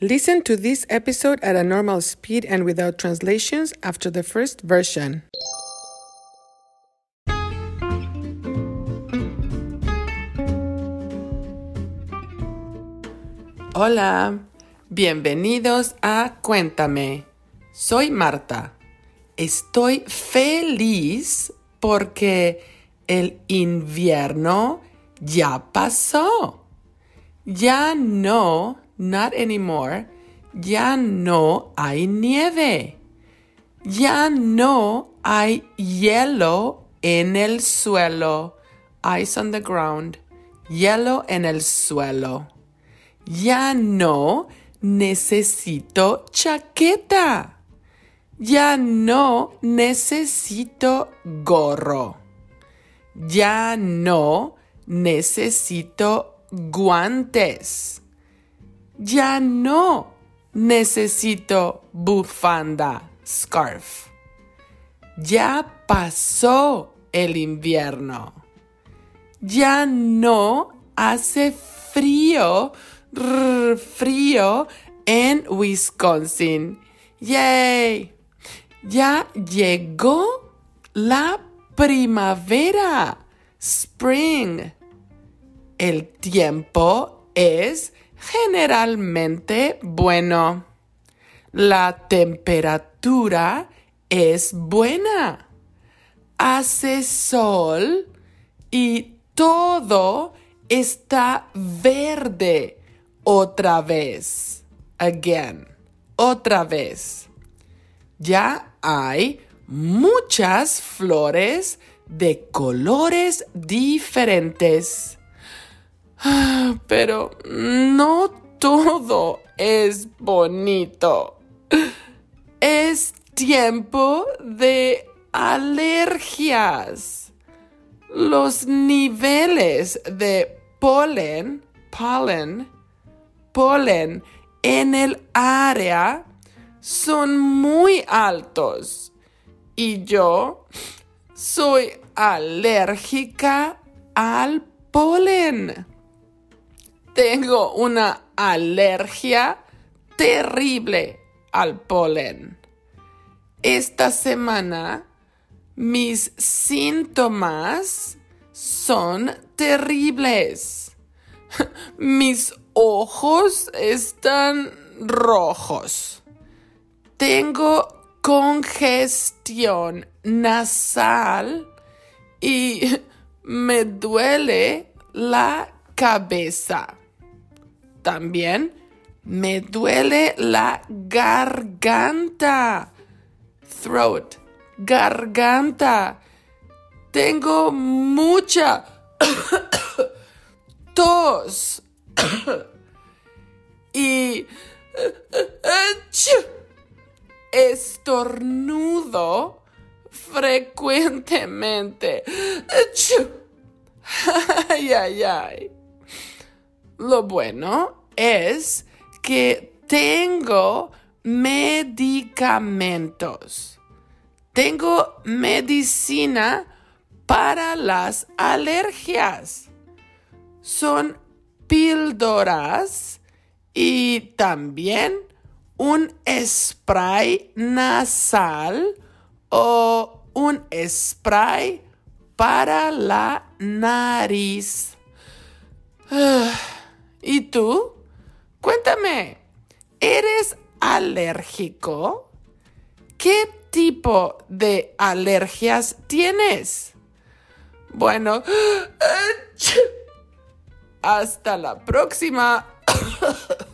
Listen to this episode at a normal speed and without translations after the first version. Hola, bienvenidos a Cuéntame. Soy Marta. Estoy feliz porque el invierno ya pasó. Ya no, not anymore, ya no hay nieve. Ya no hay hielo en el suelo. Ice on the ground. Hielo en el suelo. Ya no necesito chaqueta. Ya no necesito gorro. Ya no necesito guantes. Ya no necesito bufanda, scarf. Ya pasó el invierno. Ya no hace frío, frío en Wisconsin. ¡Yay! Ya llegó la primavera, spring. El tiempo es generalmente bueno. La temperatura es buena. Hace sol y todo está verde otra vez. Again. Otra vez. Ya hay muchas flores de colores diferentes. Pero no todo es bonito. Es tiempo de alergias. Los niveles de polen, polen, polen en el área son muy altos y yo soy alérgica al polen. Tengo una alergia terrible al polen. Esta semana mis síntomas son terribles. Mis ojos están rojos. Tengo congestión nasal y me duele la cabeza. También me duele la garganta. Throat. Garganta. Tengo mucha tos. y estornudo frecuentemente. Ay, ay, ay. Lo bueno es que tengo medicamentos. Tengo medicina para las alergias. Son píldoras y también un spray nasal o un spray para la nariz. ¿Y tú? Cuéntame, ¿eres alérgico? ¿Qué tipo de alergias tienes? Bueno, hasta la próxima.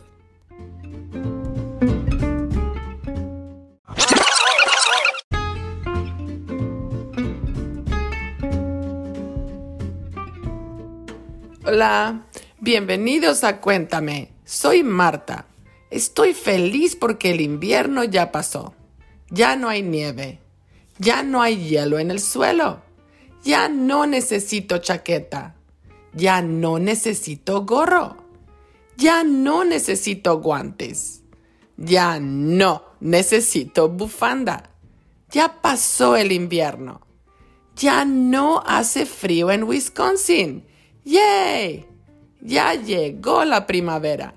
Hola, bienvenidos a Cuéntame. Soy Marta. Estoy feliz porque el invierno ya pasó. Ya no hay nieve. Ya no hay hielo en el suelo. Ya no necesito chaqueta. Ya no necesito gorro. Ya no necesito guantes. Ya no necesito bufanda. Ya pasó el invierno. Ya no hace frío en Wisconsin. ¡Yay! Ya llegó la primavera.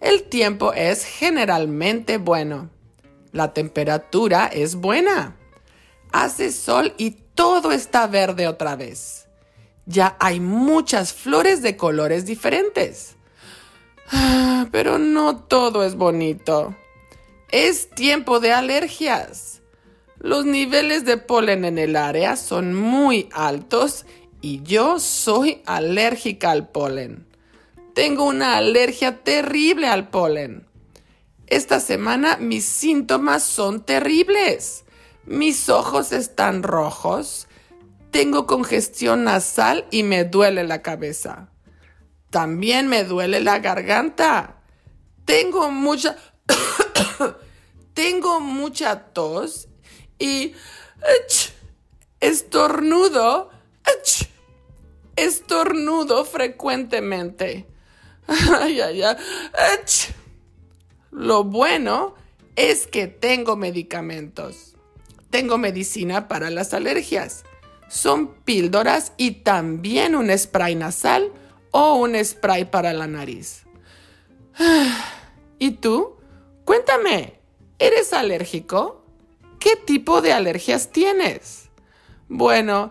El tiempo es generalmente bueno. La temperatura es buena. Hace sol y todo está verde otra vez. Ya hay muchas flores de colores diferentes. Ah, pero no todo es bonito. Es tiempo de alergias. Los niveles de polen en el área son muy altos y yo soy alérgica al polen. Tengo una alergia terrible al polen. Esta semana mis síntomas son terribles. Mis ojos están rojos, tengo congestión nasal y me duele la cabeza. También me duele la garganta. Tengo mucha... tengo mucha tos y... estornudo. Estornudo frecuentemente. Ay, ay, ay. Lo bueno es que tengo medicamentos. Tengo medicina para las alergias. Son píldoras y también un spray nasal o un spray para la nariz. ¿Y tú? Cuéntame, ¿eres alérgico? ¿Qué tipo de alergias tienes? Bueno,